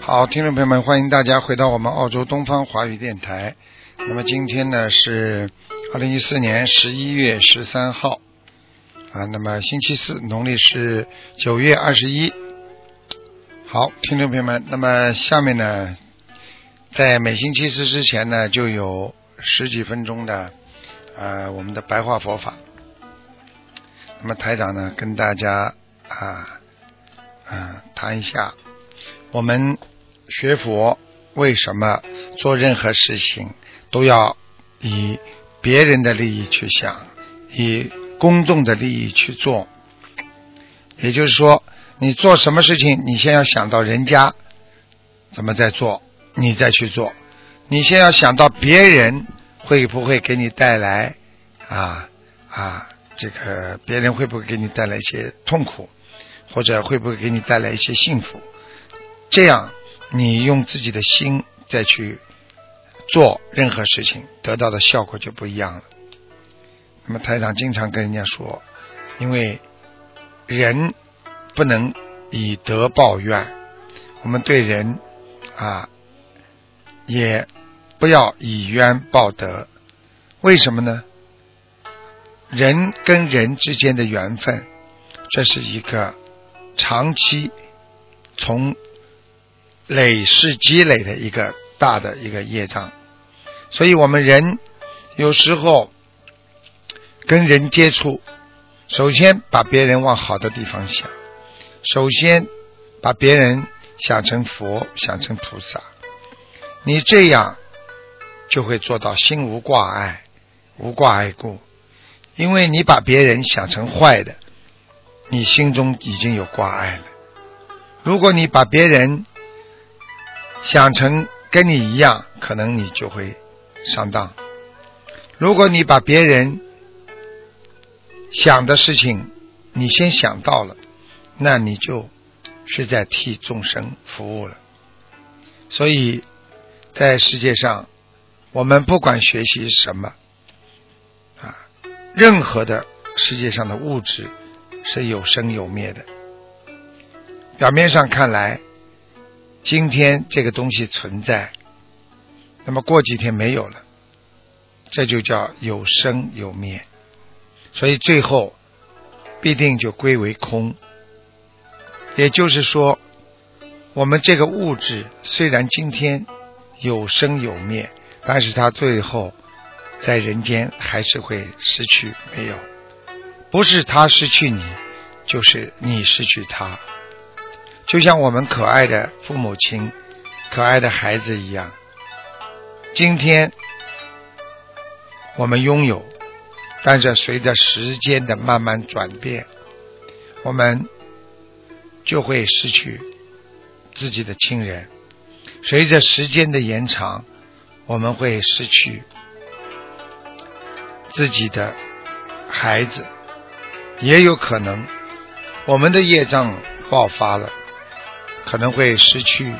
好，听众朋友们，欢迎大家回到我们澳洲东方华语电台。那么今天呢是二零一四年十一月十三号啊，那么星期四，农历是九月二十一。好，听众朋友们，那么下面呢，在每星期四之前呢，就有十几分钟的呃我们的白话佛法。那么台长呢，跟大家啊啊谈一下，我们学佛为什么做任何事情都要以别人的利益去想，以公众的利益去做。也就是说，你做什么事情，你先要想到人家怎么在做，你再去做。你先要想到别人会不会给你带来啊啊。这个别人会不会给你带来一些痛苦，或者会不会给你带来一些幸福？这样，你用自己的心再去做任何事情，得到的效果就不一样了。那么台长经常跟人家说，因为人不能以德报怨，我们对人啊也不要以冤报德。为什么呢？人跟人之间的缘分，这是一个长期从累世积累的一个大的一个业障，所以我们人有时候跟人接触，首先把别人往好的地方想，首先把别人想成佛，想成菩萨，你这样就会做到心无挂碍，无挂碍故。因为你把别人想成坏的，你心中已经有挂碍了。如果你把别人想成跟你一样，可能你就会上当。如果你把别人想的事情你先想到了，那你就是在替众生服务了。所以在世界上，我们不管学习什么。任何的世界上的物质是有生有灭的。表面上看来，今天这个东西存在，那么过几天没有了，这就叫有生有灭。所以最后必定就归为空。也就是说，我们这个物质虽然今天有生有灭，但是它最后。在人间还是会失去，没有，不是他失去你，就是你失去他。就像我们可爱的父母亲、可爱的孩子一样，今天我们拥有，但是随着时间的慢慢转变，我们就会失去自己的亲人。随着时间的延长，我们会失去。自己的孩子也有可能，我们的业障爆发了，可能会失去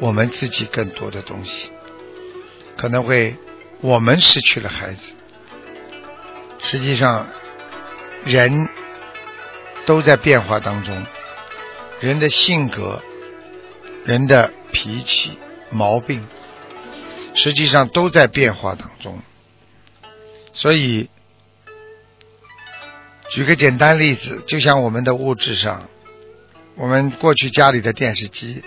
我们自己更多的东西，可能会我们失去了孩子。实际上，人都在变化当中，人的性格、人的脾气、毛病，实际上都在变化当中。所以，举个简单例子，就像我们的物质上，我们过去家里的电视机，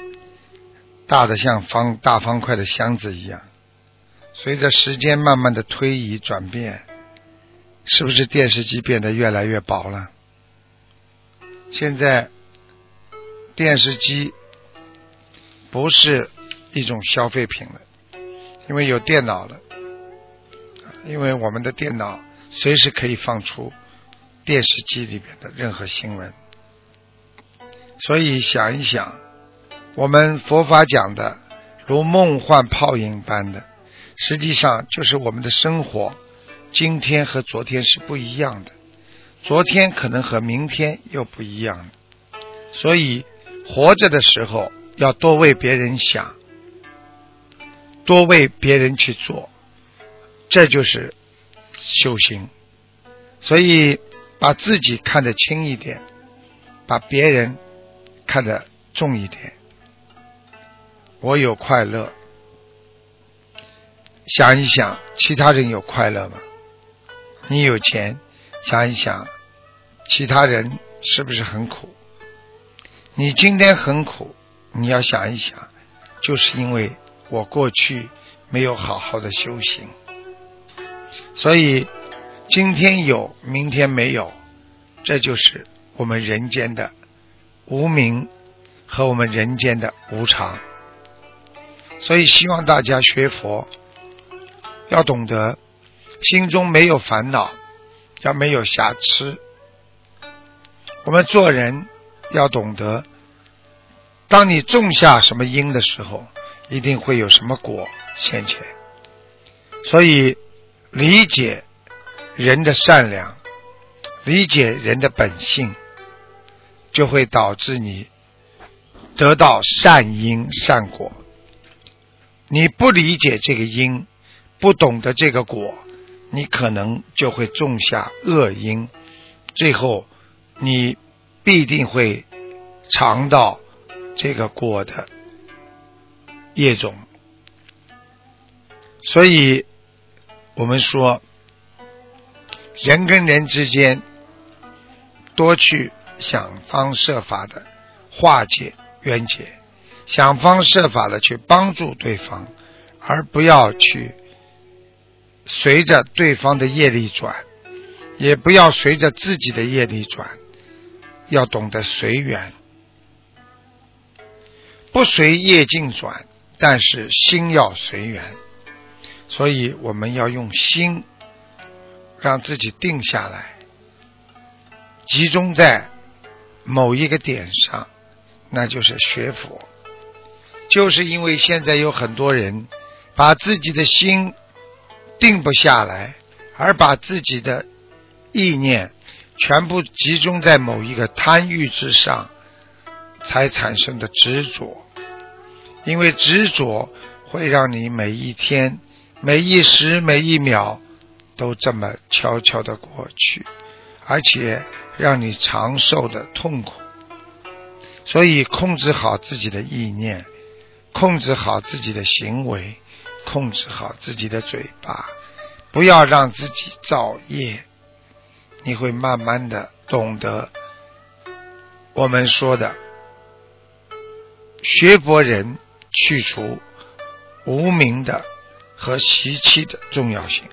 大的像方大方块的箱子一样，随着时间慢慢的推移转变，是不是电视机变得越来越薄了？现在，电视机不是一种消费品了，因为有电脑了。因为我们的电脑随时可以放出电视机里边的任何新闻。所以想一想，我们佛法讲的如梦幻泡影般的，实际上就是我们的生活，今天和昨天是不一样的，昨天可能和明天又不一样所以活着的时候要多为别人想，多为别人去做，这就是修行。所以把自己看得轻一点，把别人。看得重一点，我有快乐，想一想，其他人有快乐吗？你有钱，想一想，其他人是不是很苦？你今天很苦，你要想一想，就是因为我过去没有好好的修行，所以今天有，明天没有，这就是我们人间的。无名和我们人间的无常，所以希望大家学佛要懂得心中没有烦恼，要没有瑕疵。我们做人要懂得，当你种下什么因的时候，一定会有什么果现前。所以理解人的善良，理解人的本性。就会导致你得到善因善果。你不理解这个因，不懂得这个果，你可能就会种下恶因，最后你必定会尝到这个果的业种。所以，我们说，人跟人之间多去。想方设法的化解冤结，想方设法的去帮助对方，而不要去随着对方的业力转，也不要随着自己的业力转，要懂得随缘，不随业境转，但是心要随缘，所以我们要用心让自己定下来，集中在。某一个点上，那就是学佛。就是因为现在有很多人把自己的心定不下来，而把自己的意念全部集中在某一个贪欲之上，才产生的执着。因为执着会让你每一天、每一时、每一秒都这么悄悄的过去，而且。让你长寿的痛苦，所以控制好自己的意念，控制好自己的行为，控制好自己的嘴巴，不要让自己造业。你会慢慢的懂得我们说的学佛人去除无名的和习气的重要性。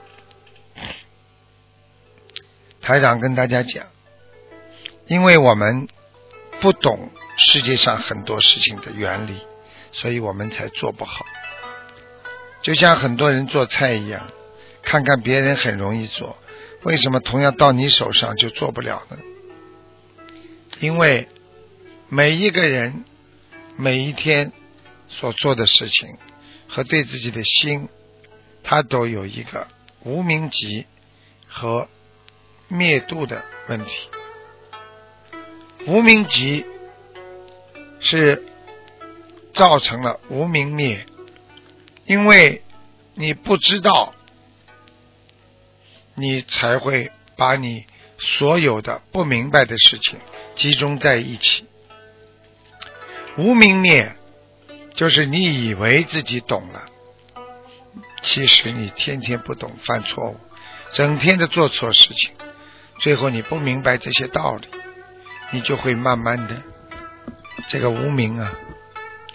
台长跟大家讲。因为我们不懂世界上很多事情的原理，所以我们才做不好。就像很多人做菜一样，看看别人很容易做，为什么同样到你手上就做不了呢？因为每一个人每一天所做的事情和对自己的心，他都有一个无名极和灭度的问题。无名集是造成了无名灭，因为你不知道，你才会把你所有的不明白的事情集中在一起。无名灭就是你以为自己懂了，其实你天天不懂，犯错误，整天的做错事情，最后你不明白这些道理。你就会慢慢的，这个无名啊，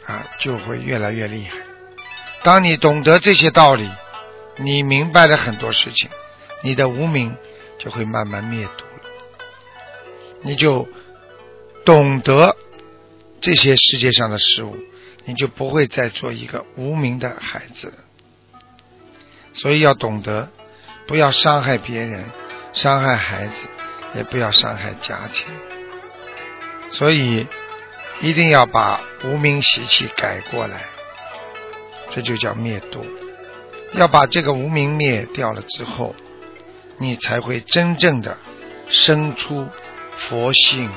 啊，就会越来越厉害。当你懂得这些道理，你明白了很多事情，你的无名就会慢慢灭度了。你就懂得这些世界上的事物，你就不会再做一个无名的孩子。所以要懂得，不要伤害别人，伤害孩子。也不要伤害家庭。所以一定要把无名习气改过来，这就叫灭度。要把这个无名灭掉了之后，你才会真正的生出佛性。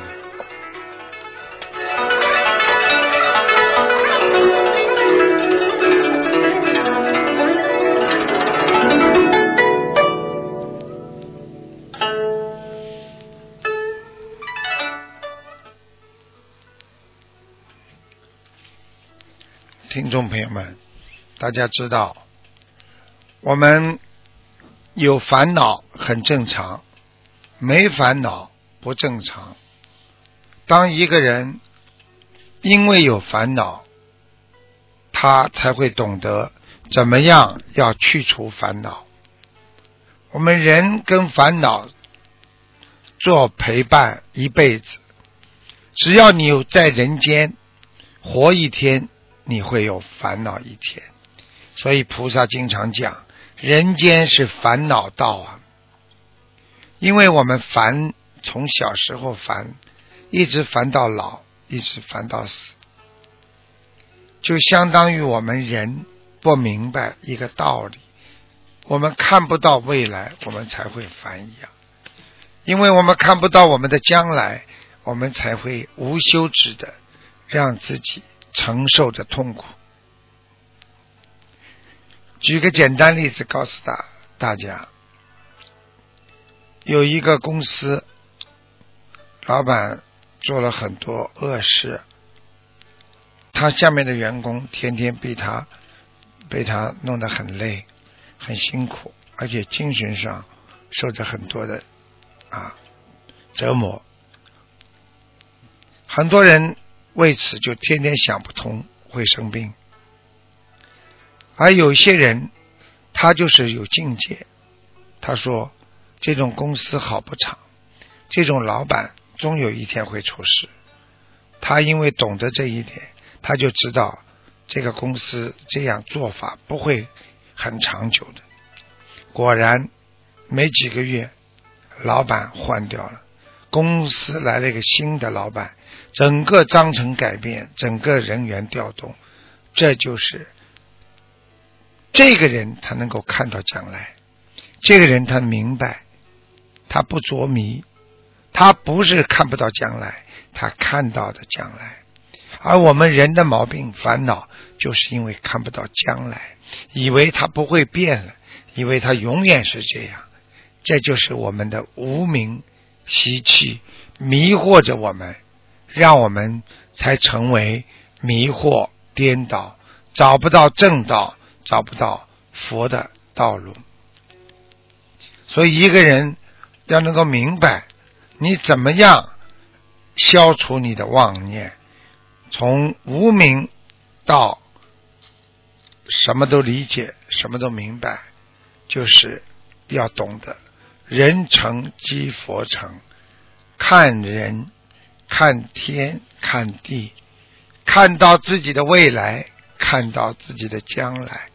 众朋友们，大家知道，我们有烦恼很正常，没烦恼不正常。当一个人因为有烦恼，他才会懂得怎么样要去除烦恼。我们人跟烦恼做陪伴一辈子，只要你有在人间活一天。你会有烦恼一天，所以菩萨经常讲，人间是烦恼道啊。因为我们烦，从小时候烦，一直烦到老，一直烦到死，就相当于我们人不明白一个道理，我们看不到未来，我们才会烦一样。因为我们看不到我们的将来，我们才会无休止的让自己。承受着痛苦。举个简单例子告诉大大家：有一个公司，老板做了很多恶事，他下面的员工天天被他被他弄得很累、很辛苦，而且精神上受着很多的啊折磨，很多人。为此就天天想不通，会生病。而有些人，他就是有境界。他说：“这种公司好不长，这种老板终有一天会出事。”他因为懂得这一点，他就知道这个公司这样做法不会很长久的。果然，没几个月，老板换掉了。公司来了一个新的老板，整个章程改变，整个人员调动，这就是这个人他能够看到将来，这个人他明白，他不着迷，他不是看不到将来，他看到的将来。而我们人的毛病烦恼，就是因为看不到将来，以为他不会变了，以为他永远是这样，这就是我们的无名。习气迷惑着我们，让我们才成为迷惑颠倒，找不到正道，找不到佛的道路。所以，一个人要能够明白，你怎么样消除你的妄念，从无名到什么都理解，什么都明白，就是要懂得。人成即佛成，看人，看天，看地，看到自己的未来，看到自己的将来，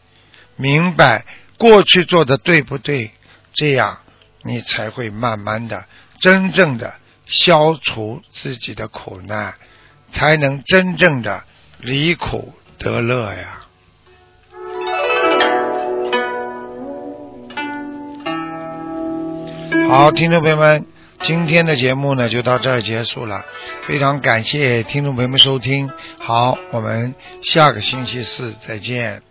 明白过去做的对不对，这样你才会慢慢的、真正的消除自己的苦难，才能真正的离苦得乐呀。好，听众朋友们，今天的节目呢就到这儿结束了，非常感谢听众朋友们收听。好，我们下个星期四再见。